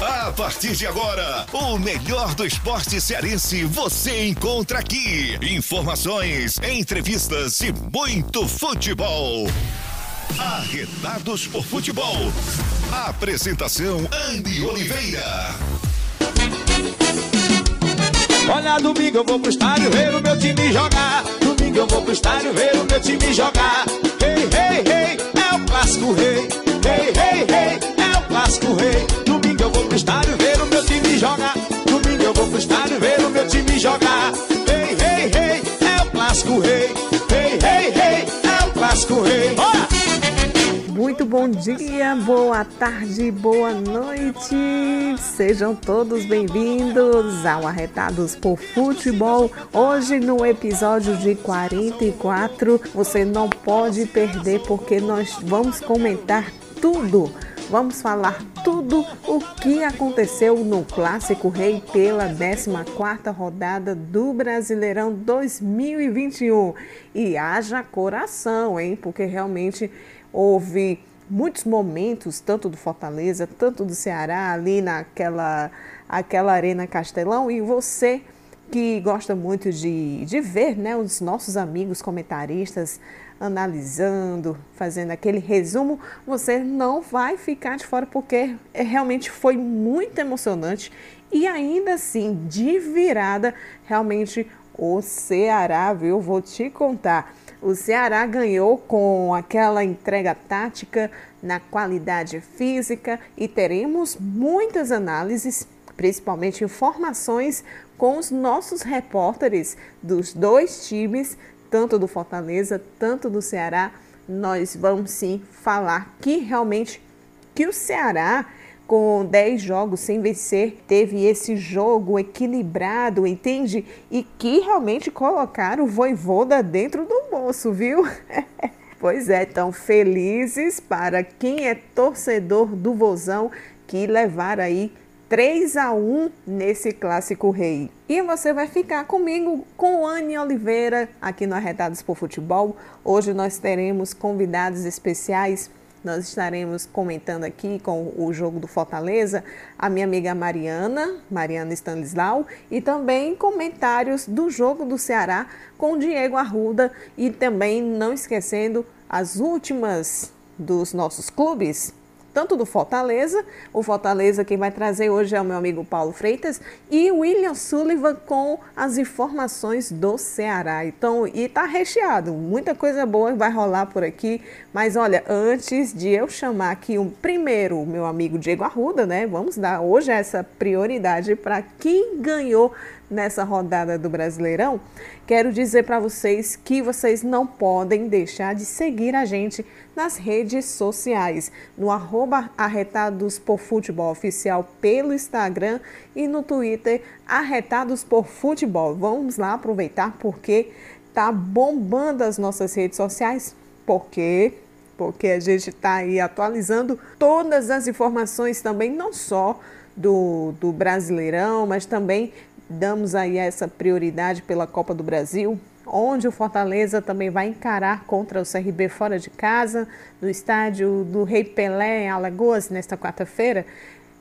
A partir de agora, o melhor do esporte cearense você encontra aqui. Informações, entrevistas e muito futebol. Arretados por futebol. Apresentação Andy Oliveira. Olha, domingo eu vou pro estádio ver o meu time jogar. Domingo eu vou pro estádio ver o meu time jogar. Hey, hey, hey, é o clássico rei. Hey, hey, hey, é o clássico rei. Eu vou pro estádio ver o meu time jogar. Domingo eu vou pro estádio ver o meu time jogar. Hey, hey, hey, é o clássico rei. Hey, hey, hey, é o clássico rei. Bora! Muito bom dia, boa tarde, boa noite. Sejam todos bem-vindos ao Arretados por Futebol. Hoje no episódio de 44, você não pode perder porque nós vamos comentar tudo. Vamos falar tudo o que aconteceu no Clássico Rei pela 14ª rodada do Brasileirão 2021. E haja coração, hein? Porque realmente houve muitos momentos, tanto do Fortaleza, tanto do Ceará, ali naquela aquela Arena Castelão, e você que gosta muito de, de ver né, os nossos amigos comentaristas analisando, fazendo aquele resumo, você não vai ficar de fora porque é, realmente foi muito emocionante e ainda assim, de virada, realmente o Ceará, viu? Vou te contar. O Ceará ganhou com aquela entrega tática na qualidade física e teremos muitas análises, principalmente informações com os nossos repórteres dos dois times, tanto do Fortaleza, tanto do Ceará. Nós vamos sim falar que realmente que o Ceará com 10 jogos sem vencer, teve esse jogo equilibrado, entende? E que realmente colocaram o Voivoda dentro do bolso, viu? pois é, tão felizes para quem é torcedor do Vozão que levar aí 3 a 1 nesse clássico rei. E você vai ficar comigo com Anne Oliveira aqui no Arretados por Futebol. Hoje nós teremos convidados especiais nós estaremos comentando aqui com o jogo do Fortaleza a minha amiga Mariana, Mariana Stanislau, e também comentários do jogo do Ceará com Diego Arruda e também não esquecendo as últimas dos nossos clubes tanto do Fortaleza, o Fortaleza quem vai trazer hoje é o meu amigo Paulo Freitas e William Sullivan com as informações do Ceará. Então, e tá recheado, muita coisa boa vai rolar por aqui. Mas olha, antes de eu chamar aqui um primeiro meu amigo Diego Arruda, né? Vamos dar hoje essa prioridade para quem ganhou nessa rodada do Brasileirão, quero dizer para vocês que vocês não podem deixar de seguir a gente nas redes sociais, no arroba Arretados por Futebol Oficial pelo Instagram e no Twitter Arretados por Futebol. Vamos lá aproveitar porque tá bombando as nossas redes sociais, porque porque a gente está aí atualizando todas as informações também, não só do, do Brasileirão, mas também damos aí essa prioridade pela Copa do Brasil, onde o Fortaleza também vai encarar contra o CRB fora de casa, no estádio do Rei Pelé, em Alagoas, nesta quarta-feira.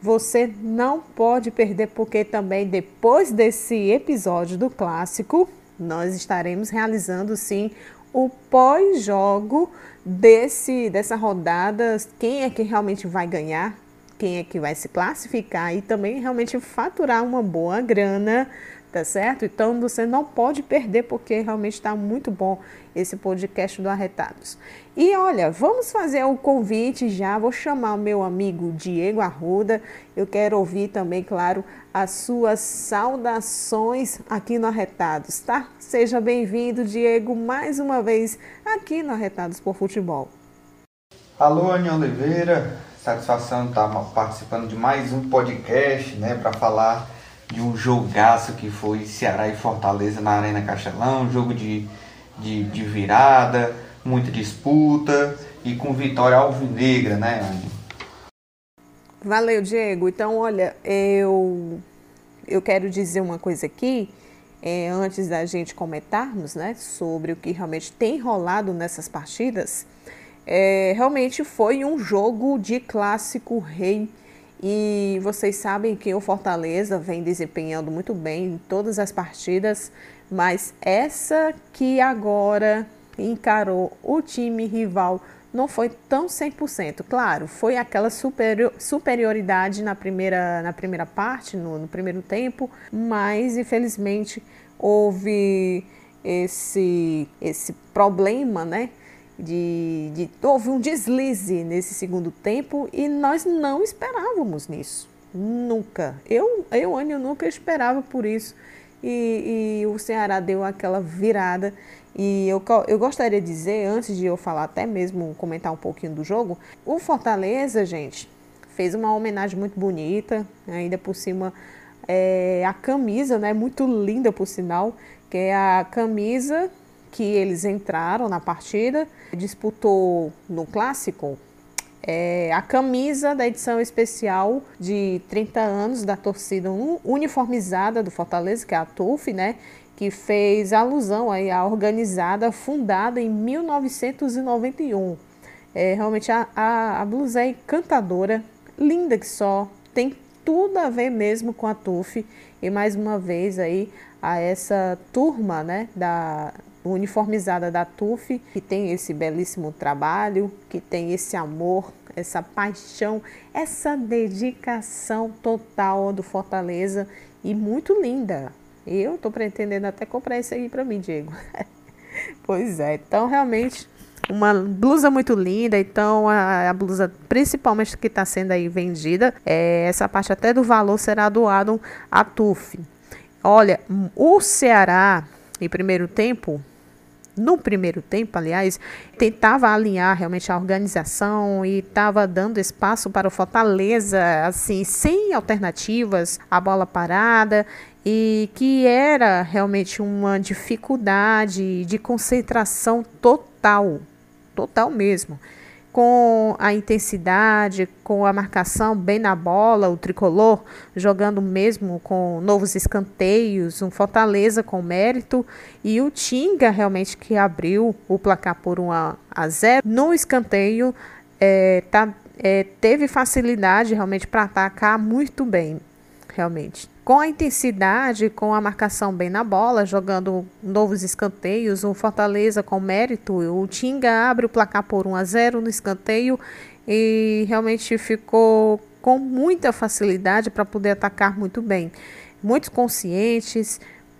Você não pode perder, porque também depois desse episódio do clássico, nós estaremos realizando sim o pós-jogo desse dessa rodada, quem é que realmente vai ganhar, quem é que vai se classificar e também realmente faturar uma boa grana, tá certo? Então você não pode perder porque realmente está muito bom esse podcast do Arretados. E olha, vamos fazer o um convite já, vou chamar o meu amigo Diego Arruda. Eu quero ouvir também, claro, as suas saudações aqui no Arretados, tá? Seja bem-vindo, Diego, mais uma vez aqui no Arretados por Futebol. Alô, Aninha Oliveira, Satisfação estar participando de mais um podcast, né, para falar de um jogaço que foi Ceará e Fortaleza na Arena Castelão, jogo de, de, de virada, muita disputa e com vitória alvinegra, né, Anny? Valeu, Diego. Então, olha, eu, eu quero dizer uma coisa aqui, é, antes da gente comentarmos, né, sobre o que realmente tem rolado nessas partidas é, realmente foi um jogo de clássico rei E vocês sabem que o Fortaleza vem desempenhando muito bem em todas as partidas, mas essa que agora encarou o time rival não foi tão 100%. Claro, foi aquela superior, superioridade na primeira, na primeira parte, no, no primeiro tempo, mas infelizmente houve esse, esse problema, né? De, de, houve um deslize nesse segundo tempo e nós não esperávamos nisso. Nunca. Eu, eu Anny, eu nunca esperava por isso. E, e o Ceará deu aquela virada e eu, eu gostaria de dizer, antes de eu falar até mesmo, comentar um pouquinho do jogo, o Fortaleza, gente, fez uma homenagem muito bonita, ainda por cima é, a camisa, né, muito linda por sinal, que é a camisa que eles entraram na partida, disputou no clássico é, a camisa da edição especial de 30 anos da torcida uniformizada do Fortaleza, que é a TUF, né? que fez alusão aí à organizada fundada em 1991. É, realmente a, a, a blusa é encantadora, linda que só, tem tudo a ver mesmo com a TUF e mais uma vez aí a essa turma né, da uniformizada da TUF, que tem esse belíssimo trabalho, que tem esse amor, essa paixão, essa dedicação total do Fortaleza e muito linda. Eu tô pretendendo até comprar esse aí para mim, Diego. pois é, então realmente uma blusa muito linda, então a, a blusa principalmente que está sendo aí vendida, é, essa parte até do valor será doado à TUF. Olha, o Ceará em primeiro tempo no primeiro tempo, aliás, tentava alinhar realmente a organização e estava dando espaço para o Fortaleza, assim, sem alternativas, a bola parada e que era realmente uma dificuldade de concentração total, total mesmo com a intensidade, com a marcação bem na bola, o tricolor jogando mesmo com novos escanteios, um Fortaleza com mérito e o Tinga realmente que abriu o placar por 1 a 0 no escanteio é, tá, é, teve facilidade realmente para atacar muito bem, realmente com a intensidade, com a marcação bem na bola, jogando novos escanteios, o Fortaleza com mérito, o Tinga abre o placar por 1 a 0 no escanteio e realmente ficou com muita facilidade para poder atacar muito bem. Muitos conscientes,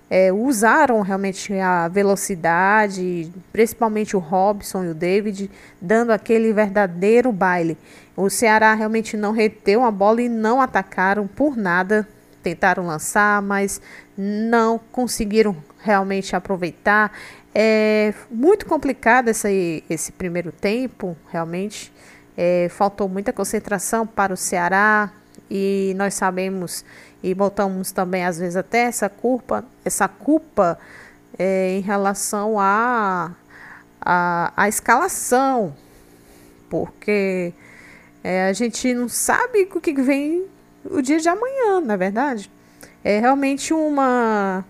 é, usaram realmente a velocidade, principalmente o Robson e o David, dando aquele verdadeiro baile. O Ceará realmente não reteu a bola e não atacaram por nada tentaram lançar, mas não conseguiram realmente aproveitar. É muito complicado esse, esse primeiro tempo, realmente. É, faltou muita concentração para o Ceará e nós sabemos e botamos também às vezes até essa culpa, essa culpa é, em relação à a, a, a, escalação, porque é, a gente não sabe o que vem o dia de amanhã, na é verdade. É realmente uma.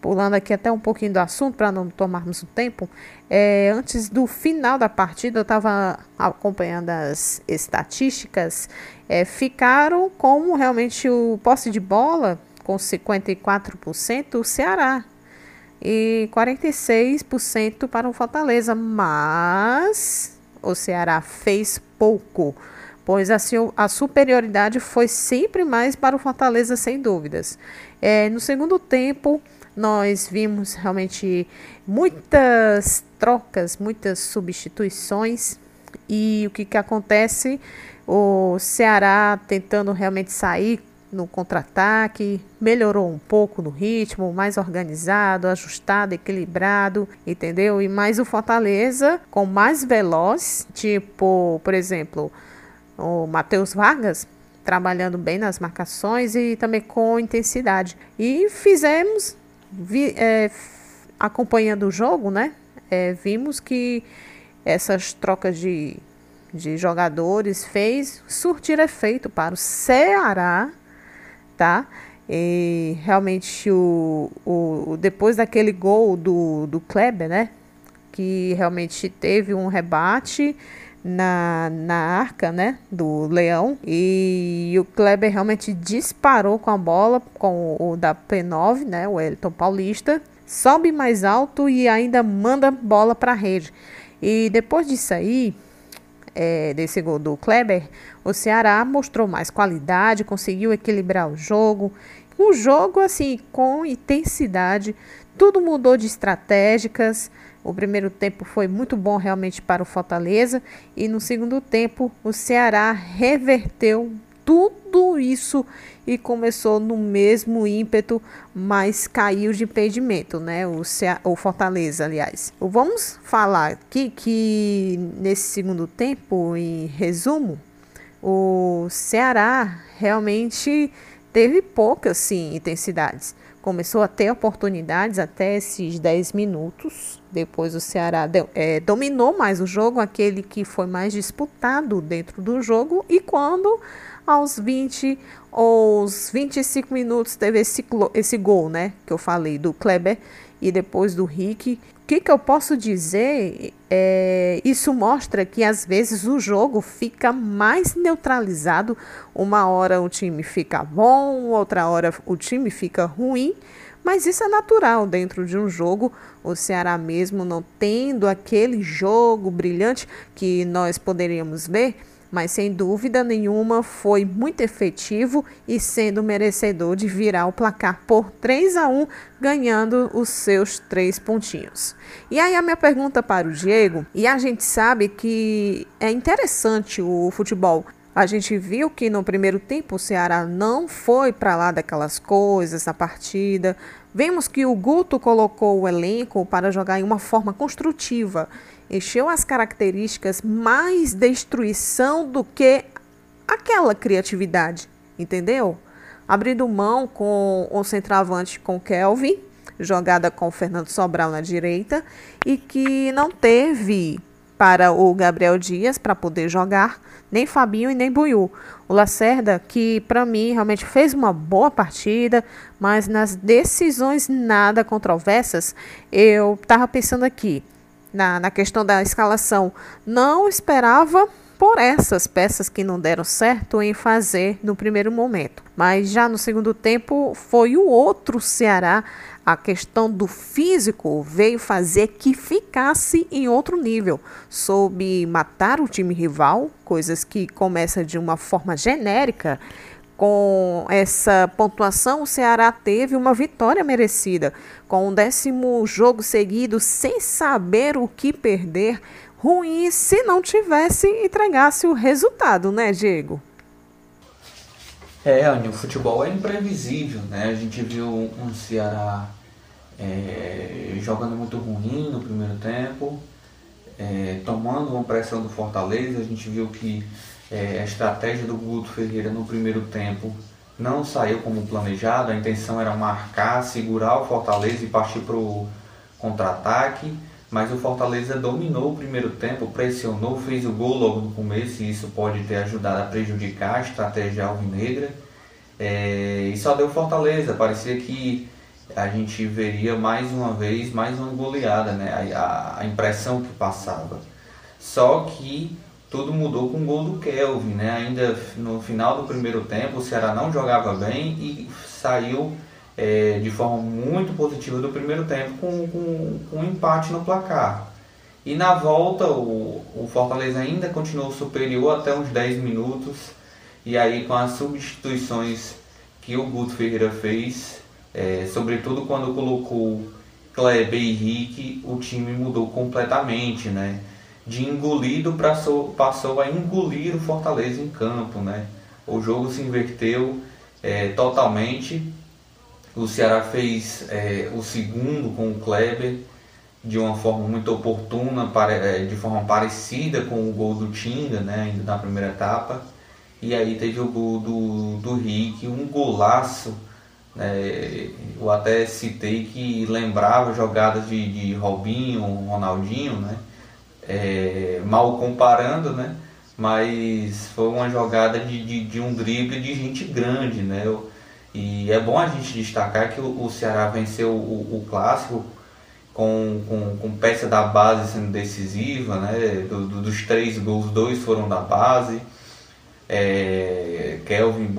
Pulando aqui até um pouquinho do assunto para não tomarmos o tempo. É, antes do final da partida, eu estava acompanhando as estatísticas. É, ficaram como realmente o posse de bola, com 54%, o Ceará e 46% para o Fortaleza, mas o Ceará fez pouco pois assim, a superioridade foi sempre mais para o Fortaleza, sem dúvidas. É, no segundo tempo, nós vimos realmente muitas trocas, muitas substituições. E o que, que acontece? O Ceará tentando realmente sair no contra-ataque, melhorou um pouco no ritmo, mais organizado, ajustado, equilibrado, entendeu? E mais o Fortaleza com mais veloz, tipo, por exemplo, o Matheus Vargas, trabalhando bem nas marcações e também com intensidade. E fizemos, vi, é, acompanhando o jogo, né? É, vimos que essas trocas de, de jogadores fez surtir efeito para o Ceará, tá? E realmente o, o, depois daquele gol do, do Kleber, né? Que realmente teve um rebate na, na arca, né, do leão. E o Kleber realmente disparou com a bola, com o da P9, né, o Elton Paulista. Sobe mais alto e ainda manda bola para a rede. E depois disso aí, é, desse gol do Kleber, o Ceará mostrou mais qualidade, conseguiu equilibrar o jogo. Um jogo assim com intensidade, tudo mudou de estratégicas. O primeiro tempo foi muito bom realmente para o Fortaleza e no segundo tempo o Ceará reverteu tudo isso e começou no mesmo ímpeto, mas caiu de impedimento, né? O, Cea o Fortaleza, aliás. Vamos falar aqui que nesse segundo tempo, em resumo, o Ceará realmente teve poucas sim, intensidades começou a ter oportunidades até esses 10 minutos. Depois o Ceará deu, é, dominou mais o jogo, aquele que foi mais disputado dentro do jogo. E quando aos 20 ou 25 minutos teve esse, esse gol, né? Que eu falei do Kleber e depois do Rick. O que, que eu posso dizer? É, isso mostra que às vezes o jogo fica mais neutralizado. Uma hora o time fica bom, outra hora o time fica ruim. Mas isso é natural dentro de um jogo. O Ceará mesmo não tendo aquele jogo brilhante que nós poderíamos ver mas sem dúvida nenhuma foi muito efetivo e sendo merecedor de virar o placar por 3 a 1, ganhando os seus três pontinhos. E aí a minha pergunta para o Diego, e a gente sabe que é interessante o futebol a gente viu que no primeiro tempo o Ceará não foi para lá daquelas coisas na partida. Vemos que o Guto colocou o elenco para jogar em uma forma construtiva encheu as características mais destruição do que aquela criatividade, entendeu? Abrindo mão com o centroavante com Kelvin, jogada com Fernando Sobral na direita, e que não teve para o Gabriel Dias para poder jogar, nem Fabinho e nem Buiu. O Lacerda, que para mim realmente fez uma boa partida, mas nas decisões nada controversas, eu estava pensando aqui, na, na questão da escalação, não esperava por essas peças que não deram certo em fazer no primeiro momento. Mas já no segundo tempo foi o outro Ceará. A questão do físico veio fazer que ficasse em outro nível. Soube matar o time rival, coisas que começa de uma forma genérica com essa pontuação, o Ceará teve uma vitória merecida, com um décimo jogo seguido, sem saber o que perder. Ruim se não tivesse entregasse o resultado, né, Diego? É, Anny, o futebol é imprevisível, né? A gente viu um Ceará é, jogando muito ruim no primeiro tempo, é, tomando uma pressão do Fortaleza. A gente viu que é, a estratégia do Guto Ferreira no primeiro tempo não saiu como planejado, a intenção era marcar, segurar o Fortaleza e partir para o contra-ataque, mas o Fortaleza dominou o primeiro tempo, pressionou, fez o gol logo no começo e isso pode ter ajudado a prejudicar a estratégia alvinegra. É, e só deu Fortaleza, parecia que a gente veria mais uma vez mais uma goleada, né? a, a impressão que passava. Só que tudo mudou com o gol do Kelvin, né? Ainda no final do primeiro tempo, o Ceará não jogava bem e saiu é, de forma muito positiva do primeiro tempo com, com, com, um empate no placar. E na volta, o, o Fortaleza ainda continuou superior até uns 10 minutos. E aí, com as substituições que o Guto Ferreira fez, é, sobretudo quando colocou Kleber e Henrique, o time mudou completamente, né? De engolido passou, passou a engolir o Fortaleza em campo. Né? O jogo se inverteu é, totalmente. O Ceará fez é, o segundo com o Kleber de uma forma muito oportuna, é, de forma parecida com o gol do Tinga, né, ainda na primeira etapa. E aí teve o gol do, do Rick, um golaço. Né, eu até citei que lembrava jogadas de, de Robinho, Ronaldinho, né? É, mal comparando, né? Mas foi uma jogada de, de, de, um drible de gente grande, né? E é bom a gente destacar que o, o Ceará venceu o, o, clássico com, com, com peça da base sendo decisiva, né? Do, do, dos três gols, dois foram da base. É, Kelvin,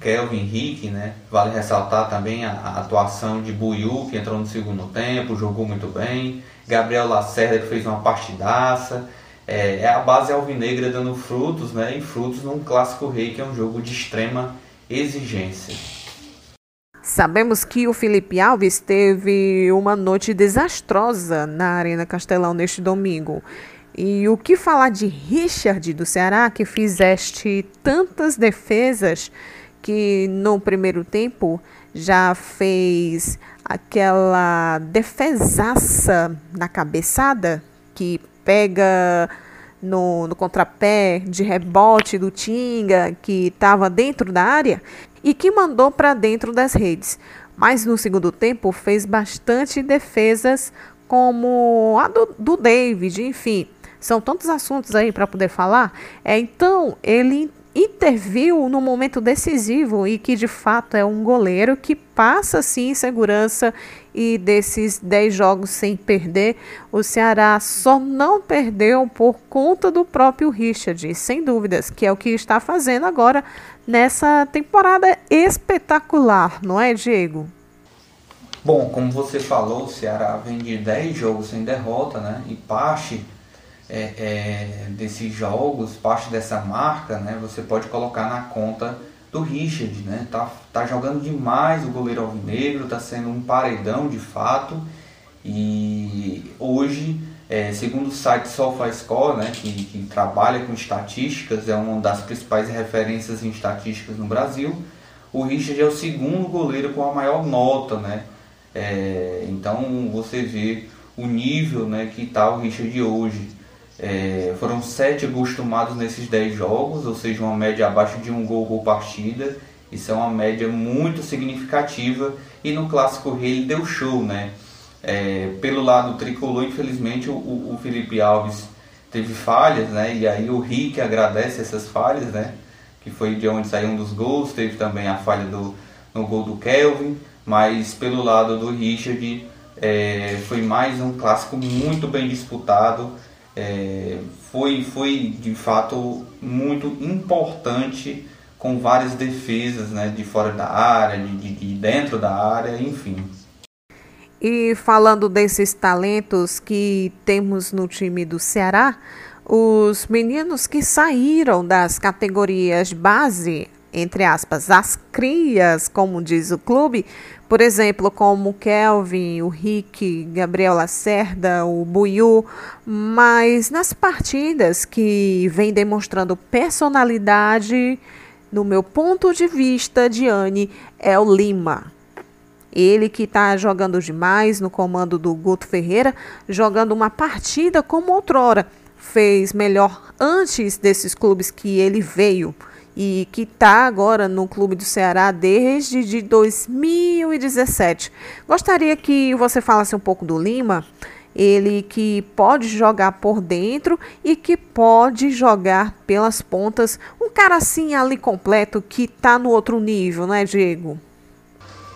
Kelvin Henrique, né? Vale ressaltar também a, a, atuação de Buiu, que entrou no segundo tempo, jogou muito bem. Gabriel Lacerda, que fez uma partidaça. É, é a base alvinegra dando frutos, né? E frutos num clássico rei, que é um jogo de extrema exigência. Sabemos que o Felipe Alves teve uma noite desastrosa na Arena Castelão neste domingo. E o que falar de Richard do Ceará, que fizeste tantas defesas que no primeiro tempo já fez aquela defesaça na cabeçada que pega no, no contrapé de rebote do Tinga que estava dentro da área e que mandou para dentro das redes. Mas no segundo tempo fez bastante defesas, como a do, do David, enfim. São tantos assuntos aí para poder falar. É, então, ele interviu no momento decisivo e que de fato é um goleiro que passa sim segurança e desses 10 jogos sem perder, o Ceará só não perdeu por conta do próprio Richard, sem dúvidas, que é o que está fazendo agora nessa temporada espetacular, não é, Diego? Bom, como você falou, o Ceará vem de 10 jogos sem derrota, né? E parte é, é, desses jogos, parte dessa marca, né, você pode colocar na conta do Richard, né? Tá, tá jogando demais o goleiro alvinegro, tá sendo um paredão de fato. E hoje, é, segundo o site SofaScore, né, que, que trabalha com estatísticas, é uma das principais referências em estatísticas no Brasil, o Richard é o segundo goleiro com a maior nota, né? É, então você vê o nível né, que está o Richard hoje. É, foram sete gols tomados nesses 10 jogos, ou seja, uma média abaixo de um gol por partida. Isso é uma média muito significativa. E no Clássico Rei ele deu show, né? É, pelo lado tricolor, infelizmente, o, o, Felipe Alves teve falhas, né? E aí o Rick agradece essas falhas, né? Que foi de onde saiu um dos gols. Teve também a falha do, no gol do Kelvin. Mas pelo lado do Richard, é, foi mais um clássico muito bem disputado é, foi, foi de fato muito importante com várias defesas né, de fora da área, de, de dentro da área, enfim. E falando desses talentos que temos no time do Ceará, os meninos que saíram das categorias base, entre aspas, as crias, como diz o clube, por exemplo, como Kelvin, o Rick, Gabriel Lacerda, o Buiu, mas nas partidas que vem demonstrando personalidade, no meu ponto de vista, Diane, é o Lima. Ele que está jogando demais no comando do Guto Ferreira, jogando uma partida como outrora. Fez melhor antes desses clubes que ele veio e que está agora no Clube do Ceará desde de 2017. Gostaria que você falasse um pouco do Lima, ele que pode jogar por dentro e que pode jogar pelas pontas. Um cara assim ali completo que está no outro nível, né, Diego?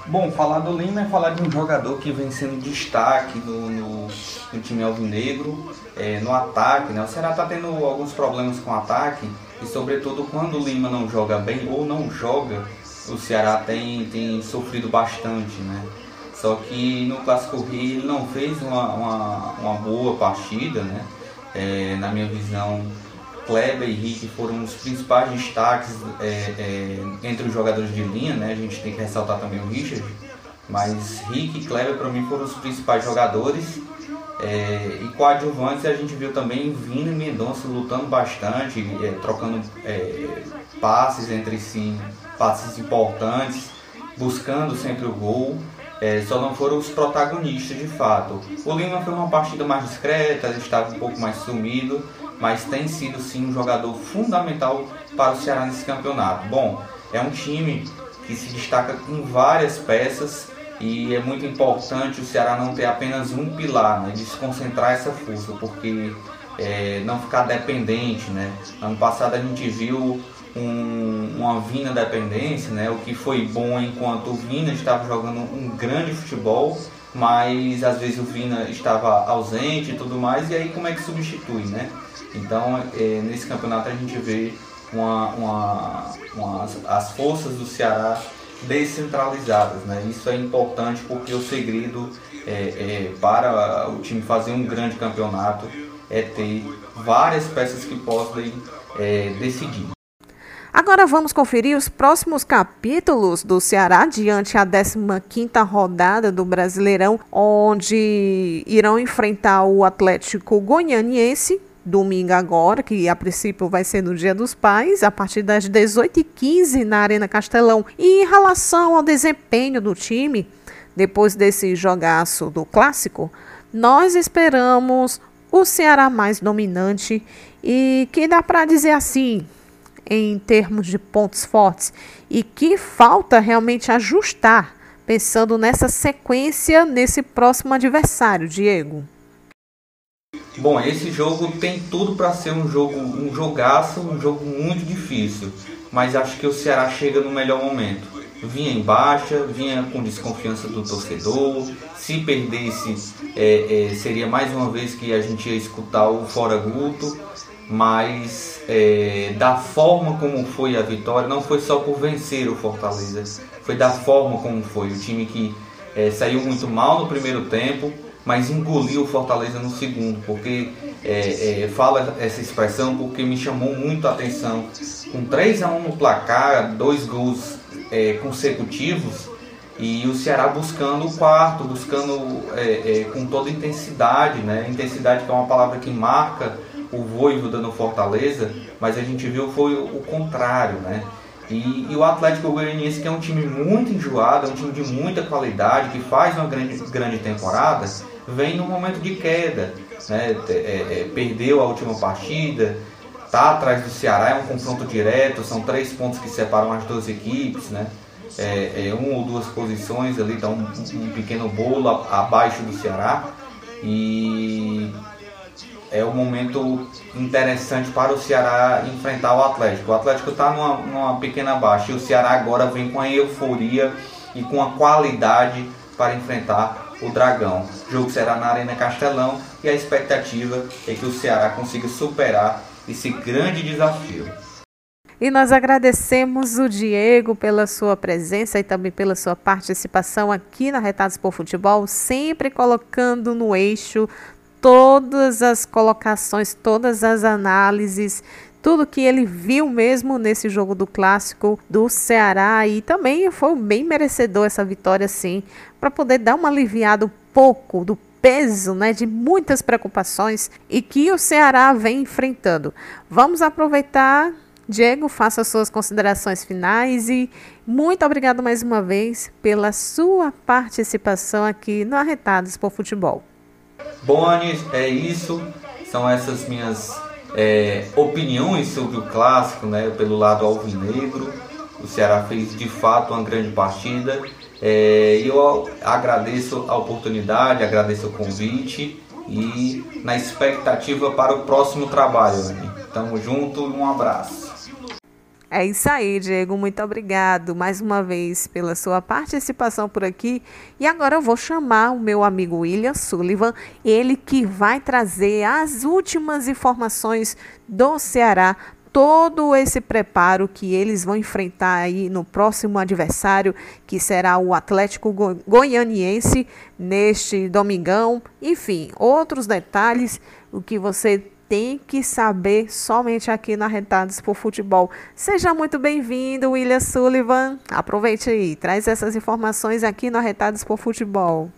Bom, falar do Lima é falar de um jogador que vem sendo destaque no, no, no time alvinegro, é, no ataque. Né? O Ceará está tendo alguns problemas com o ataque e sobretudo quando o Lima não joga bem ou não joga, o Ceará tem, tem sofrido bastante, né? Só que no Clássico Rio ele não fez uma, uma, uma boa partida, né? É, na minha visão, Kleber e Rick foram os principais destaques é, é, entre os jogadores de linha, né? A gente tem que ressaltar também o Richard, mas Rick e Kleber para mim foram os principais jogadores é, e coadjuvantes a gente viu também Vina e Mendonça lutando bastante, é, trocando é, passes entre si, passes importantes, buscando sempre o gol. É, só não foram os protagonistas de fato. O Lima foi uma partida mais discreta, estava um pouco mais sumido, mas tem sido sim um jogador fundamental para o Ceará nesse campeonato. Bom, é um time que se destaca em várias peças e é muito importante o Ceará não ter apenas um pilar, né, desconcentrar essa força, porque é, não ficar dependente. Né? Ano passado a gente viu um, uma Vina dependência, né, o que foi bom enquanto o Vina estava jogando um grande futebol, mas às vezes o Vina estava ausente e tudo mais, e aí como é que substitui, né? Então, é, nesse campeonato a gente vê uma, uma, uma, as forças do Ceará descentralizadas, né? Isso é importante porque o segredo é, é, para o time fazer um grande campeonato é ter várias peças que possam é, decidir. Agora vamos conferir os próximos capítulos do Ceará diante a 15ª rodada do Brasileirão, onde irão enfrentar o Atlético Goianiense domingo agora, que a princípio vai ser no Dia dos Pais, a partir das 18h15 na Arena Castelão. E em relação ao desempenho do time, depois desse jogaço do clássico, nós esperamos o Ceará mais dominante e que dá para dizer assim, em termos de pontos fortes e que falta realmente ajustar, pensando nessa sequência nesse próximo adversário, Diego? Bom, esse jogo tem tudo para ser um jogo, um jogaço, um jogo muito difícil, mas acho que o Ceará chega no melhor momento. Vinha em baixa, vinha com desconfiança do torcedor. Se perdesse, é, é, seria mais uma vez que a gente ia escutar o Fora Guto mas é, da forma como foi a vitória, não foi só por vencer o Fortaleza, foi da forma como foi. O time que é, saiu muito mal no primeiro tempo, mas engoliu o Fortaleza no segundo, porque é, é fala essa expressão porque me chamou muito a atenção. Com 3 a 1 no placar, dois gols é, consecutivos, e o Ceará buscando o quarto, buscando é, com toda intensidade, né? Intensidade que é uma palavra que marca o Voivoda no Fortaleza, mas a gente viu foi o contrário, né? E, e, o Atlético Goianiense, que é um time muito enjoado, é um time de muita qualidade, que faz uma grande, grande temporada, vem num momento de queda. Né? É, é, perdeu a última partida, está atrás do Ceará, é um confronto direto, são três pontos que separam as duas equipes. Né? É, é uma ou duas posições ali, dá um, um pequeno bolo abaixo do Ceará. E é um momento interessante para o Ceará enfrentar o Atlético. O Atlético está numa, numa pequena baixa e o Ceará agora vem com a euforia e com a qualidade para enfrentar o Dragão. O jogo será na Arena Castelão e a expectativa é que o Ceará consiga superar esse grande desafio. E nós agradecemos o Diego pela sua presença e também pela sua participação aqui na Retados por Futebol, sempre colocando no eixo todas as colocações, todas as análises, tudo que ele viu mesmo nesse jogo do clássico do Ceará e também foi bem merecedor essa vitória sim, para poder dar uma aliviada um pouco do peso, né, de muitas preocupações e que o Ceará vem enfrentando. Vamos aproveitar Diego, faça suas considerações finais e muito obrigado mais uma vez pela sua participação aqui no Arretados por Futebol. Bom, Anis, é isso. São essas minhas é, opiniões sobre o clássico, né? Pelo lado alvinegro. O Ceará fez de fato uma grande partida. É, eu agradeço a oportunidade, agradeço o convite e na expectativa para o próximo trabalho. Né? Tamo junto um abraço. É isso aí, Diego. Muito obrigado mais uma vez pela sua participação por aqui. E agora eu vou chamar o meu amigo William Sullivan, ele que vai trazer as últimas informações do Ceará todo esse preparo que eles vão enfrentar aí no próximo adversário, que será o Atlético Goianiense neste domingão. Enfim, outros detalhes, o que você tem que saber somente aqui na Retados por Futebol. Seja muito bem-vindo, William Sullivan. Aproveite aí, traz essas informações aqui no Arretados por Futebol.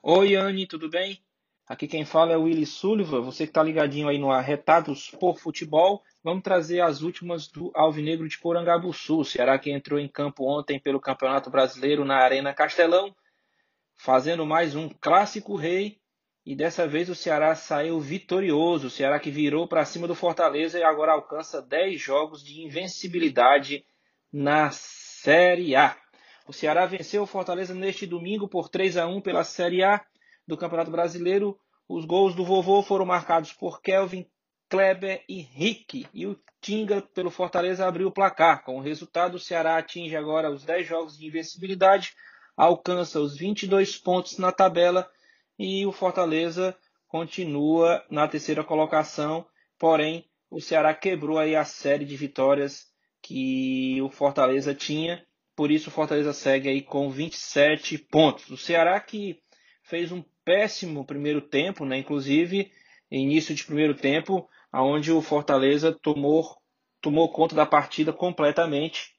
Oi, Anne, tudo bem? Aqui quem fala é o Willy Sullivan, você que está ligadinho aí no Arretados por Futebol. Vamos trazer as últimas do Alvinegro de Porangabuçu. Ceará que entrou em campo ontem pelo Campeonato Brasileiro na Arena Castelão, fazendo mais um clássico rei e dessa vez o Ceará saiu vitorioso. O Ceará que virou para cima do Fortaleza e agora alcança 10 jogos de invencibilidade na Série A. O Ceará venceu o Fortaleza neste domingo por 3 a 1 pela Série A do Campeonato Brasileiro. Os gols do vovô foram marcados por Kelvin, Kleber e Rick. E o Tinga pelo Fortaleza abriu o placar. Com o resultado, o Ceará atinge agora os 10 jogos de invencibilidade alcança os 22 pontos na tabela e o Fortaleza continua na terceira colocação, porém o Ceará quebrou aí a série de vitórias que o Fortaleza tinha, por isso o Fortaleza segue aí com 27 pontos. O Ceará que fez um péssimo primeiro tempo, né? Inclusive início de primeiro tempo, aonde o Fortaleza tomou tomou conta da partida completamente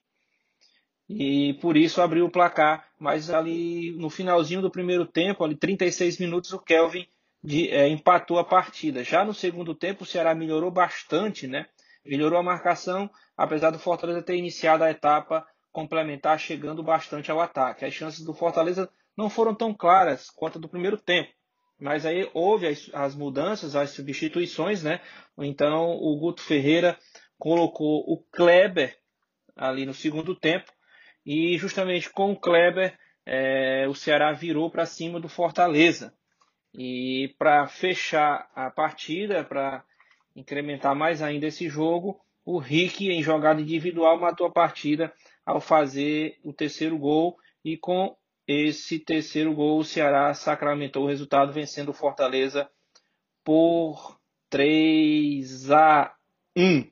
e por isso abriu o placar. Mas ali no finalzinho do primeiro tempo, ali 36 minutos, o Kelvin de, é, empatou a partida. Já no segundo tempo, o Ceará melhorou bastante, né? Melhorou a marcação, apesar do Fortaleza ter iniciado a etapa complementar, chegando bastante ao ataque. As chances do Fortaleza não foram tão claras quanto do primeiro tempo. Mas aí houve as, as mudanças, as substituições, né? Então o Guto Ferreira colocou o Kleber ali no segundo tempo e justamente com o Kleber é, o Ceará virou para cima do Fortaleza. E para fechar a partida, para incrementar mais ainda esse jogo, o Rick, em jogada individual, matou a partida ao fazer o terceiro gol. E com esse terceiro gol, o Ceará sacramentou o resultado, vencendo o Fortaleza por 3 a 1.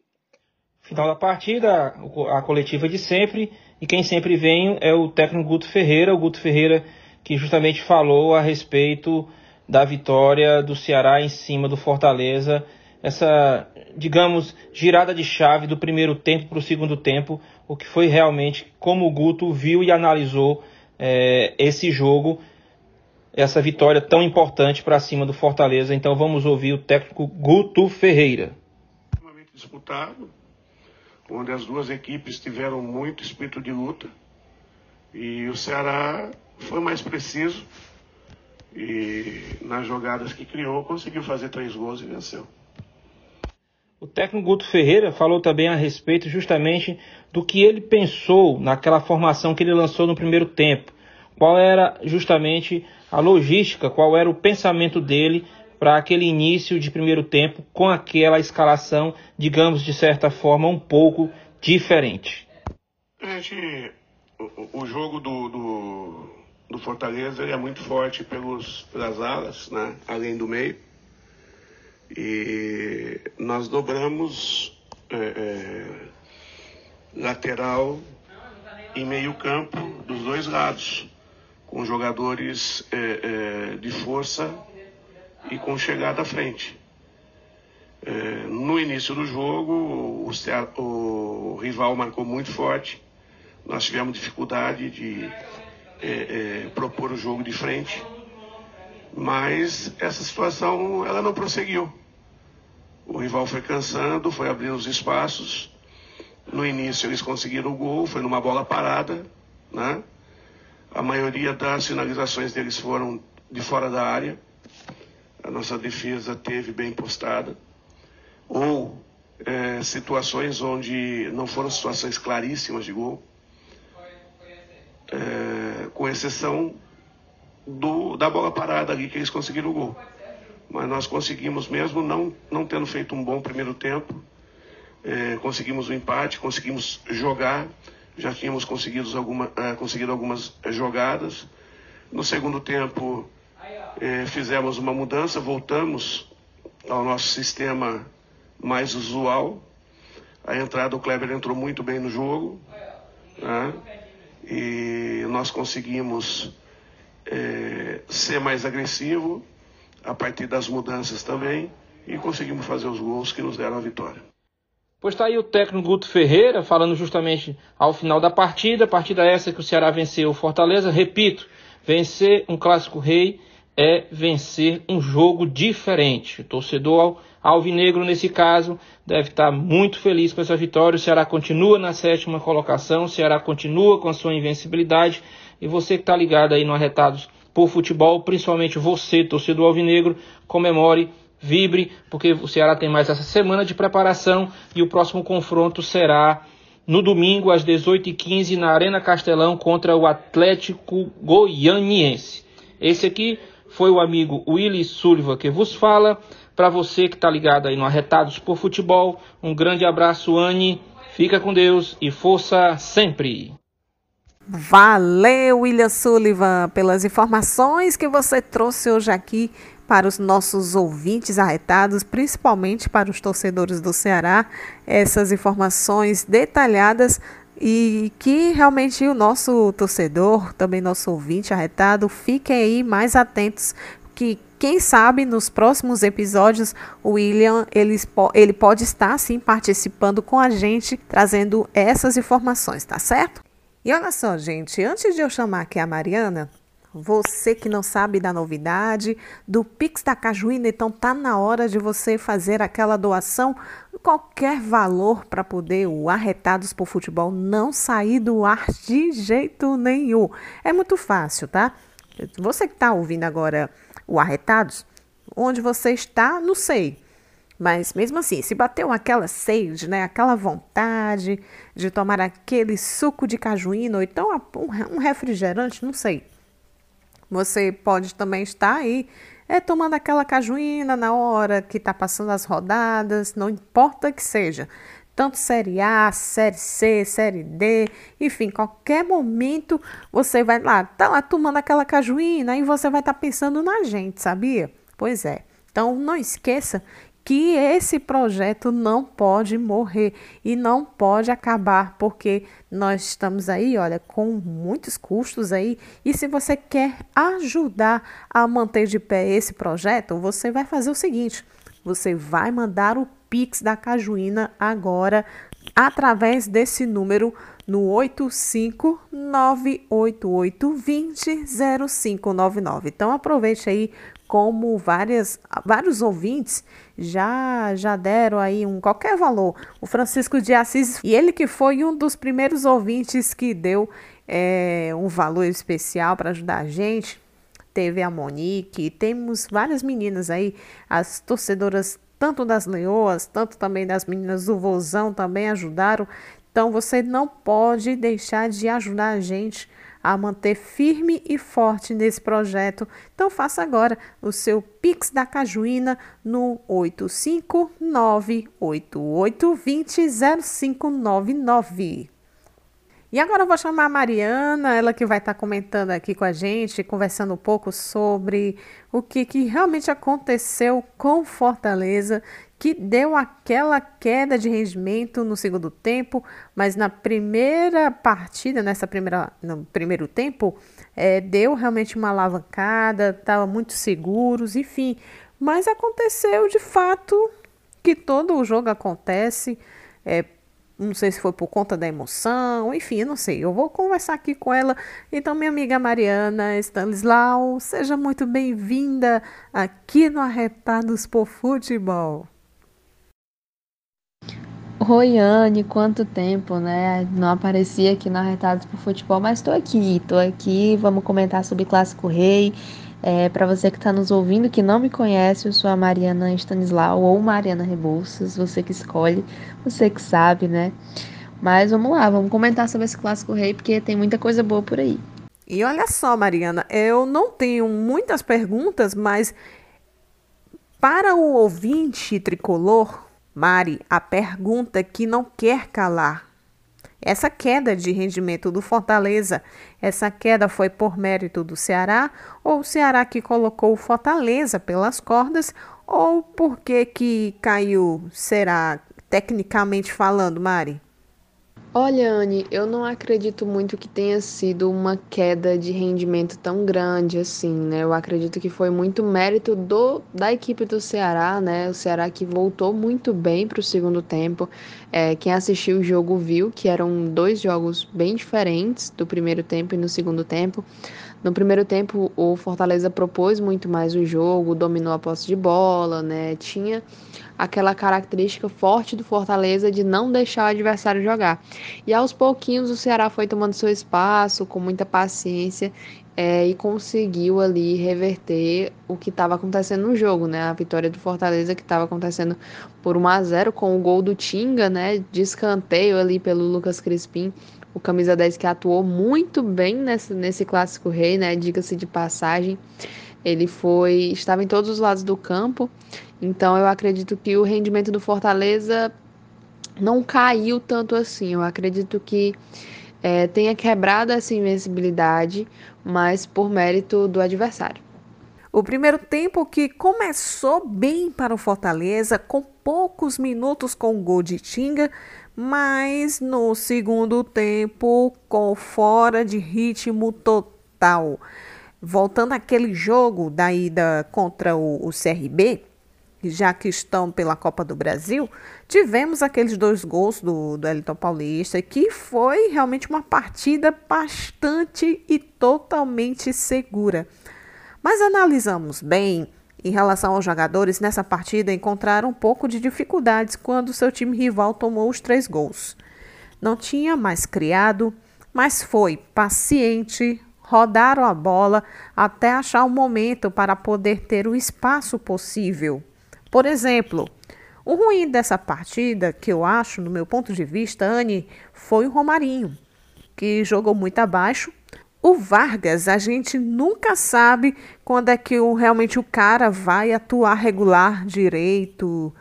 Final da partida, a coletiva de sempre. E quem sempre vem é o técnico Guto Ferreira. O Guto Ferreira que justamente falou a respeito da vitória do Ceará em cima do Fortaleza. Essa, digamos, girada de chave do primeiro tempo para o segundo tempo, o que foi realmente como o Guto viu e analisou é, esse jogo, essa vitória tão importante para cima do Fortaleza. Então vamos ouvir o técnico Guto Ferreira. Disputado, onde as duas equipes tiveram muito espírito de luta e o Ceará foi mais preciso e nas jogadas que criou conseguiu fazer três gols e venceu. O técnico Guto Ferreira falou também a respeito justamente do que ele pensou naquela formação que ele lançou no primeiro tempo. Qual era justamente a logística, qual era o pensamento dele para aquele início de primeiro tempo com aquela escalação, digamos de certa forma, um pouco diferente. A gente, o, o jogo do, do, do Fortaleza é muito forte pelos, pelas alas, né? além do meio. E nós dobramos é, é, lateral e meio campo dos dois lados, com jogadores é, é de força e com chegada à frente. É, no início do jogo, o, rival marcou muito forte. Nós tivemos dificuldade de é, é, propor o jogo de frente, mas essa situação ela não prosseguiu. O rival foi cansando, foi abrindo os espaços. No início eles conseguiram o gol, foi numa bola parada, né? A maioria das finalizações deles foram de fora da área a nossa defesa teve bem postada, ou é, situações onde não foram situações claríssimas de gol, é, com exceção do, da bola parada ali que eles conseguiram o gol. Mas nós conseguimos mesmo, não, não tendo feito um bom primeiro tempo, é, conseguimos o um empate, conseguimos jogar, já tínhamos conseguido, alguma, é, conseguido algumas jogadas. No segundo tempo, é, fizemos uma mudança, voltamos ao nosso sistema mais usual. A entrada do Kleber entrou muito bem no jogo. Né? E nós conseguimos é, ser mais agressivo a partir das mudanças também e conseguimos fazer os gols que nos deram a vitória. Pois está aí o técnico Guto Ferreira falando justamente ao final da partida, partida essa que o Ceará venceu o Fortaleza. Repito, vencer um clássico rei é vencer um jogo diferente. O torcedor alvinegro, nesse caso, deve estar muito feliz com essa vitória. O Ceará continua na sétima colocação, o Ceará continua com a sua invencibilidade. E você que está ligado aí no Arretados por Futebol, principalmente você, torcedor alvinegro, comemore, vibre, porque o Ceará tem mais essa semana de preparação e o próximo confronto será no domingo às 18h15 na Arena Castelão contra o Atlético Goianiense. Esse aqui foi o amigo Willy Sullivan que vos fala. Para você que está ligado aí no Arretados por Futebol, um grande abraço, Anne. Fica com Deus e força sempre. Valeu, William Sullivan, pelas informações que você trouxe hoje aqui para os nossos ouvintes arretados, principalmente para os torcedores do Ceará, essas informações detalhadas e que realmente o nosso torcedor, também nosso ouvinte arretado, fiquem aí mais atentos que quem sabe nos próximos episódios o William ele, ele pode estar sim participando com a gente, trazendo essas informações, tá certo? E olha só, gente, antes de eu chamar aqui a Mariana, você que não sabe da novidade do Pix da Cajuína, então tá na hora de você fazer aquela doação, qualquer valor para poder o Arretados por Futebol não sair do ar de jeito nenhum. É muito fácil, tá? Você que está ouvindo agora o Arretados, onde você está, não sei. Mas mesmo assim, se bateu aquela sede, né, aquela vontade de tomar aquele suco de cajuína ou então um refrigerante, não sei. Você pode também estar aí é, tomando aquela cajuína na hora que está passando as rodadas, não importa que seja. Tanto Série A, Série C, Série D, enfim, qualquer momento você vai lá, tá lá tomando aquela cajuína e você vai estar tá pensando na gente, sabia? Pois é. Então não esqueça que esse projeto não pode morrer e não pode acabar, porque nós estamos aí, olha, com muitos custos aí, e se você quer ajudar a manter de pé esse projeto, você vai fazer o seguinte: você vai mandar o Pix da Cajuína agora através desse número no 85988200599. Então aproveite aí como várias, vários ouvintes já já deram aí um qualquer valor. O Francisco de Assis, e ele que foi um dos primeiros ouvintes que deu é, um valor especial para ajudar a gente. Teve a Monique, temos várias meninas aí, as torcedoras tanto das leoas, tanto também das meninas do Vozão também ajudaram. Então você não pode deixar de ajudar a gente a manter firme e forte nesse projeto. Então faça agora o seu Pix da Cajuína no 85988200599. E agora eu vou chamar a Mariana, ela que vai estar comentando aqui com a gente, conversando um pouco sobre o que, que realmente aconteceu com Fortaleza que deu aquela queda de rendimento no segundo tempo, mas na primeira partida, nessa primeira, no primeiro tempo, é, deu realmente uma alavancada, estava muito seguros, enfim. Mas aconteceu de fato que todo o jogo acontece. É, não sei se foi por conta da emoção, enfim, não sei. Eu vou conversar aqui com ela. Então, minha amiga Mariana Stanislau, seja muito bem-vinda aqui no Arretados por Futebol. Oi, Anne, quanto tempo, né? Não aparecia aqui na Retados pro Futebol, mas estou aqui, estou aqui. Vamos comentar sobre Clássico Rei. É, Para você que está nos ouvindo, que não me conhece, eu sou a Mariana Stanislau ou Mariana Rebouças, você que escolhe, você que sabe, né? Mas vamos lá, vamos comentar sobre esse Clássico Rei, porque tem muita coisa boa por aí. E olha só, Mariana, eu não tenho muitas perguntas, mas para o ouvinte tricolor, Mari, a pergunta que não quer calar. Essa queda de rendimento do Fortaleza, essa queda foi por mérito do Ceará ou o Ceará que colocou o Fortaleza pelas cordas ou por que que caiu, será tecnicamente falando, Mari? Olha, Anne, eu não acredito muito que tenha sido uma queda de rendimento tão grande assim, né? Eu acredito que foi muito mérito do, da equipe do Ceará, né? O Ceará que voltou muito bem para o segundo tempo. É, quem assistiu o jogo viu que eram dois jogos bem diferentes do primeiro tempo e no segundo tempo. No primeiro tempo, o Fortaleza propôs muito mais o jogo, dominou a posse de bola, né? Tinha aquela característica forte do Fortaleza de não deixar o adversário jogar. E aos pouquinhos o Ceará foi tomando seu espaço com muita paciência é, e conseguiu ali reverter o que estava acontecendo no jogo, né? A vitória do Fortaleza que estava acontecendo por 1 a 0 com o gol do Tinga, né? De escanteio ali pelo Lucas Crispim o camisa 10 que atuou muito bem nesse, nesse clássico rei, né? Diga-se de passagem. Ele foi. estava em todos os lados do campo. Então eu acredito que o rendimento do Fortaleza não caiu tanto assim. Eu acredito que é, tenha quebrado essa invencibilidade, mas por mérito do adversário. O primeiro tempo que começou bem para o Fortaleza, com poucos minutos com o gol de Tinga, mas no segundo tempo com fora de ritmo total. Voltando àquele jogo da ida contra o, o CRB, já que estão pela Copa do Brasil, tivemos aqueles dois gols do, do Elton Paulista, que foi realmente uma partida bastante e totalmente segura. Mas analisamos bem, em relação aos jogadores, nessa partida encontraram um pouco de dificuldades quando seu time rival tomou os três gols. Não tinha mais criado, mas foi paciente, rodaram a bola até achar o momento para poder ter o espaço possível. Por exemplo, o ruim dessa partida, que eu acho, no meu ponto de vista, Anne, foi o Romarinho, que jogou muito abaixo o Vargas, a gente nunca sabe quando é que o, realmente o cara vai atuar regular direito.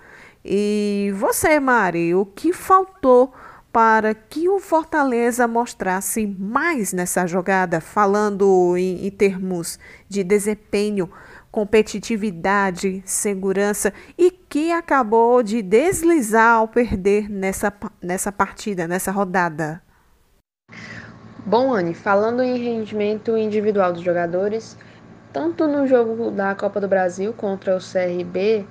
E você, Mari, o que faltou para que o Fortaleza mostrasse mais nessa jogada, falando em, em termos de desempenho, competitividade, segurança e que acabou de deslizar ao perder nessa, nessa partida, nessa rodada? Bom, Anne, falando em rendimento individual dos jogadores, tanto no jogo da Copa do Brasil contra o CRB,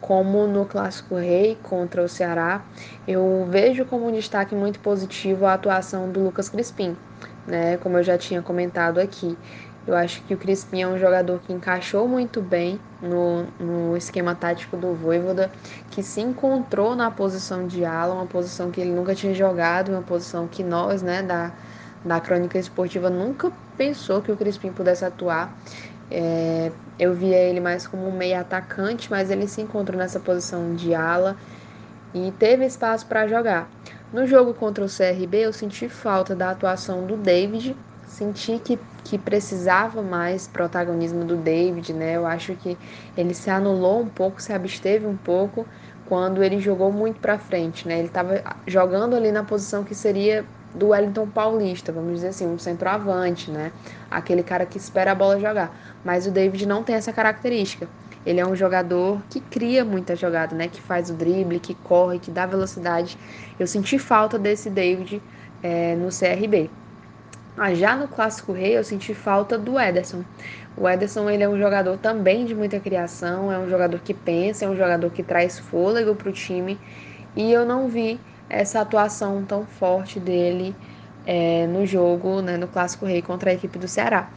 como no Clássico Rei contra o Ceará, eu vejo como um destaque muito positivo a atuação do Lucas Crispim, né? Como eu já tinha comentado aqui. Eu acho que o Crispim é um jogador que encaixou muito bem no, no esquema tático do Voivoda, que se encontrou na posição de ala, uma posição que ele nunca tinha jogado, uma posição que nós, né, da da crônica esportiva nunca pensou que o Crispim pudesse atuar. É, eu via ele mais como um meio atacante, mas ele se encontrou nessa posição de ala e teve espaço para jogar. No jogo contra o CRB, eu senti falta da atuação do David, senti que, que precisava mais protagonismo do David, né? Eu acho que ele se anulou um pouco, se absteve um pouco quando ele jogou muito para frente, né? Ele estava jogando ali na posição que seria do Wellington Paulista, vamos dizer assim, um centroavante, né? Aquele cara que espera a bola jogar. Mas o David não tem essa característica. Ele é um jogador que cria muita jogada, né? Que faz o drible, que corre, que dá velocidade. Eu senti falta desse David é, no CRB. Ah, já no Clássico Rei, eu senti falta do Ederson. O Ederson ele é um jogador também de muita criação, é um jogador que pensa, é um jogador que traz fôlego para o time. E eu não vi essa atuação tão forte dele é, no jogo, né, no Clássico Rei contra a equipe do Ceará.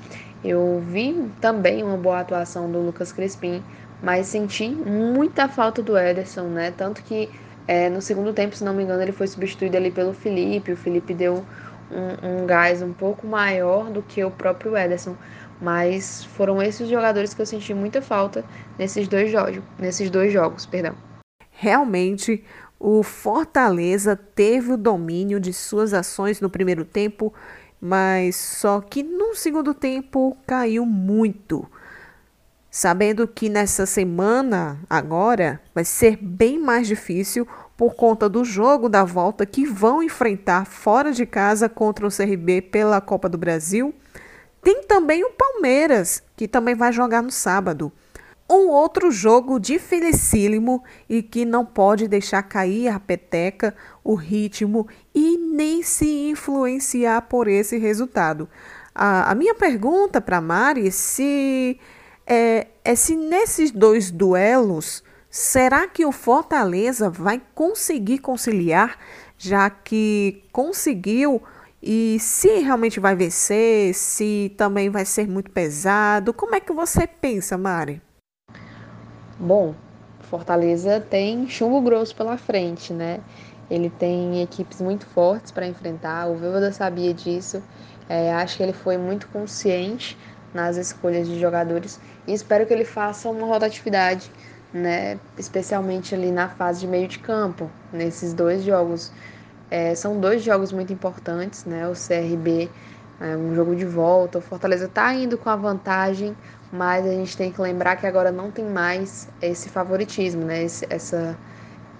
Eu vi também uma boa atuação do Lucas Crispim, mas senti muita falta do Ederson, né? Tanto que é, no segundo tempo, se não me engano, ele foi substituído ali pelo Felipe. O Felipe deu um, um gás um pouco maior do que o próprio Ederson. Mas foram esses jogadores que eu senti muita falta nesses dois jogos, nesses dois jogos, perdão. Realmente o Fortaleza teve o domínio de suas ações no primeiro tempo, mas só que no segundo tempo caiu muito. Sabendo que nessa semana, agora, vai ser bem mais difícil por conta do jogo da volta que vão enfrentar fora de casa contra o CRB pela Copa do Brasil. Tem também o Palmeiras, que também vai jogar no sábado. Um outro jogo dificílimo e que não pode deixar cair a peteca, o ritmo e nem se influenciar por esse resultado. A, a minha pergunta para Mari se é, é se nesses dois duelos será que o Fortaleza vai conseguir conciliar, já que conseguiu e se realmente vai vencer, se também vai ser muito pesado. Como é que você pensa, Mari? Bom, Fortaleza tem chumbo grosso pela frente, né? Ele tem equipes muito fortes para enfrentar. O Voivoda sabia disso. É, acho que ele foi muito consciente nas escolhas de jogadores e espero que ele faça uma rotatividade, né? Especialmente ali na fase de meio de campo, nesses dois jogos. É, são dois jogos muito importantes, né? O CRB é um jogo de volta. O Fortaleza está indo com a vantagem, mas a gente tem que lembrar que agora não tem mais esse favoritismo, né? Esse, essa,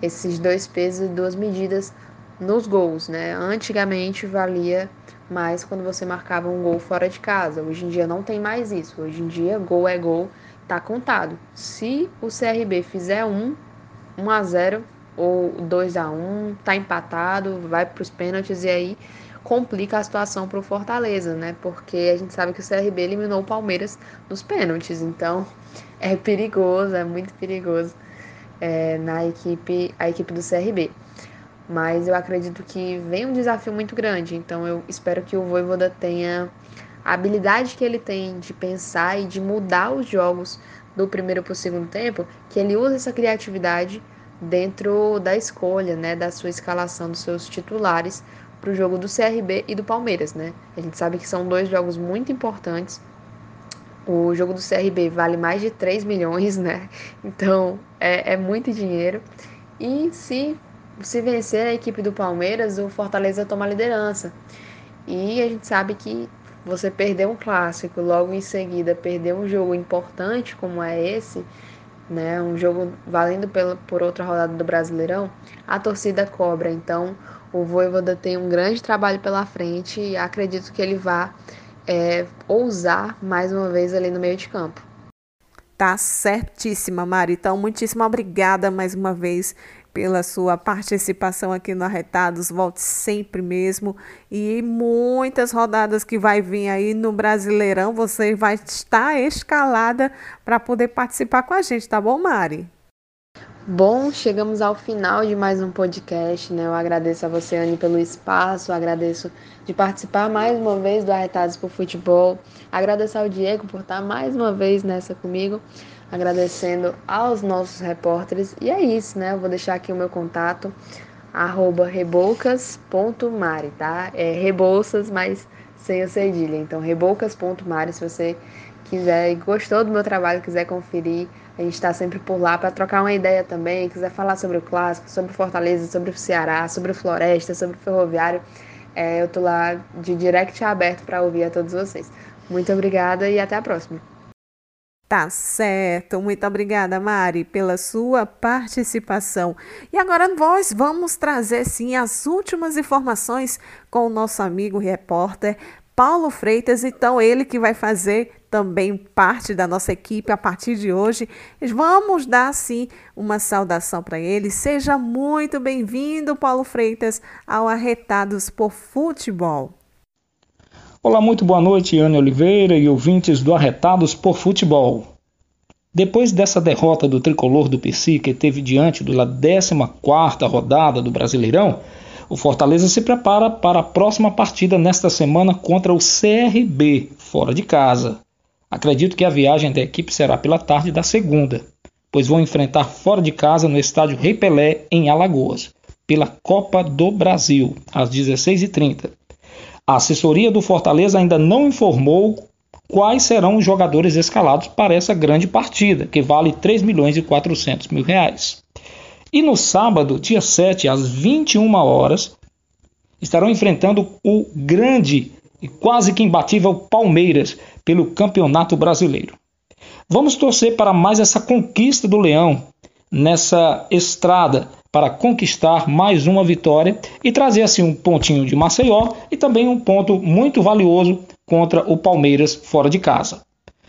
esses dois pesos e duas medidas nos gols, né? Antigamente valia mais quando você marcava um gol fora de casa. Hoje em dia não tem mais isso. Hoje em dia, gol é gol, tá contado. Se o CRB fizer um, 1 a 0 ou 2 a 1 tá empatado, vai para os pênaltis e aí complica a situação para o Fortaleza, né? Porque a gente sabe que o CRB eliminou o Palmeiras nos pênaltis, então é perigoso, é muito perigoso é, na equipe, a equipe do CRB. Mas eu acredito que vem um desafio muito grande, então eu espero que o Voivoda tenha a habilidade que ele tem de pensar e de mudar os jogos do primeiro para o segundo tempo, que ele use essa criatividade dentro da escolha, né, da sua escalação dos seus titulares para o jogo do CRB e do Palmeiras, né? A gente sabe que são dois jogos muito importantes. O jogo do CRB vale mais de 3 milhões, né? Então é, é muito dinheiro. E se, se vencer a equipe do Palmeiras, o Fortaleza toma a liderança. E a gente sabe que você perder um clássico, logo em seguida perder um jogo importante como é esse, né, um jogo valendo pela, por outra rodada do Brasileirão, a torcida cobra. Então, o Voivoda tem um grande trabalho pela frente e acredito que ele vá é, ousar mais uma vez ali no meio de campo. Tá certíssima, Mari. Então, muitíssimo obrigada mais uma vez pela sua participação aqui no Arretados. Volte sempre mesmo. E muitas rodadas que vai vir aí no Brasileirão, você vai estar escalada para poder participar com a gente, tá bom, Mari? Bom, chegamos ao final de mais um podcast, né? Eu agradeço a você, Anne, pelo espaço, agradeço de participar mais uma vez do Arretados por Futebol, agradeço ao Diego por estar mais uma vez nessa comigo, agradecendo aos nossos repórteres, e é isso, né? Eu vou deixar aqui o meu contato, arroba tá? É Rebouças, mas sem o cedilha, então reboucas.mari, se você quiser e gostou do meu trabalho, quiser conferir, a gente está sempre por lá para trocar uma ideia também. Quiser falar sobre o clássico, sobre Fortaleza, sobre o Ceará, sobre o Floresta, sobre o Ferroviário, é, eu tô lá de direct aberto para ouvir a todos vocês. Muito obrigada e até a próxima. Tá certo. Muito obrigada, Mari, pela sua participação. E agora nós vamos trazer sim as últimas informações com o nosso amigo repórter Paulo Freitas, então ele que vai fazer também parte da nossa equipe a partir de hoje. Vamos dar sim uma saudação para ele. Seja muito bem-vindo, Paulo Freitas, ao Arretados por Futebol. Olá, muito boa noite, Ana Oliveira e ouvintes do Arretados por Futebol. Depois dessa derrota do tricolor do PC que teve diante da 14ª rodada do Brasileirão, o Fortaleza se prepara para a próxima partida nesta semana contra o CRB, fora de casa. Acredito que a viagem da equipe será pela tarde da segunda, pois vão enfrentar fora de casa no estádio Rei Pelé, em Alagoas, pela Copa do Brasil, às 16h30. A assessoria do Fortaleza ainda não informou quais serão os jogadores escalados para essa grande partida, que vale 3 milhões e 400 mil reais. E no sábado, dia 7, às 21 horas, estarão enfrentando o grande e quase que imbatível Palmeiras pelo Campeonato Brasileiro. Vamos torcer para mais essa conquista do Leão nessa estrada para conquistar mais uma vitória e trazer assim um pontinho de Maceió e também um ponto muito valioso contra o Palmeiras fora de casa.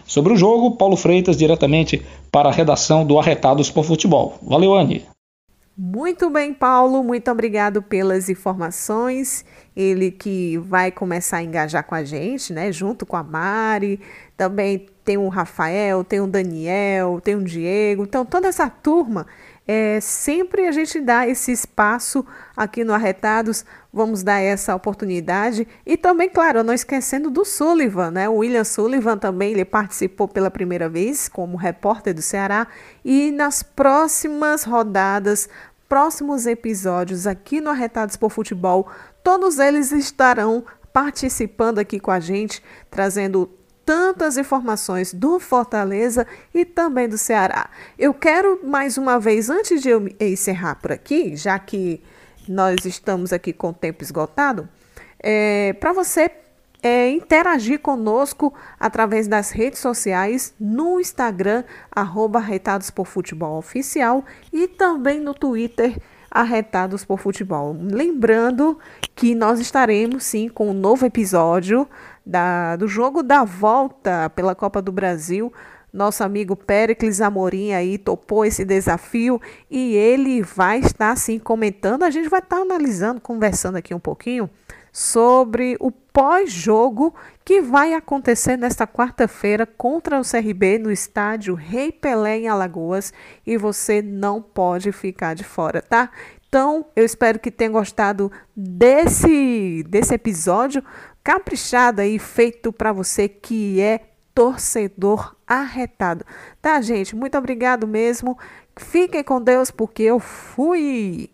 Sobre o jogo, Paulo Freitas diretamente para a redação do Arretados por Futebol. Valeu, Anny. Muito bem, Paulo, muito obrigado pelas informações. Ele que vai começar a engajar com a gente, né? Junto com a Mari. Também tem o Rafael, tem o Daniel, tem o Diego. Então, toda essa turma é, sempre a gente dá esse espaço aqui no Arretados, vamos dar essa oportunidade. E também, claro, não esquecendo do Sullivan, né? O William Sullivan também ele participou pela primeira vez como repórter do Ceará. E nas próximas rodadas, próximos episódios aqui no Arretados por Futebol, todos eles estarão participando aqui com a gente, trazendo tantas informações do Fortaleza e também do Ceará. Eu quero mais uma vez, antes de eu encerrar por aqui, já que nós estamos aqui com o tempo esgotado, é, para você é, interagir conosco através das redes sociais, no Instagram, arroba por Futebol Oficial e também no Twitter, Arretados por Futebol. Lembrando que nós estaremos sim com um novo episódio da, do jogo da volta pela Copa do Brasil. Nosso amigo Pericles Amorim aí topou esse desafio e ele vai estar sim comentando. A gente vai estar analisando, conversando aqui um pouquinho sobre o pós-jogo que vai acontecer nesta quarta-feira contra o CRB no estádio Rei Pelé em Alagoas e você não pode ficar de fora, tá? Então, eu espero que tenha gostado desse desse episódio caprichado aí feito para você que é torcedor arretado. Tá, gente? Muito obrigado mesmo. Fiquem com Deus porque eu fui.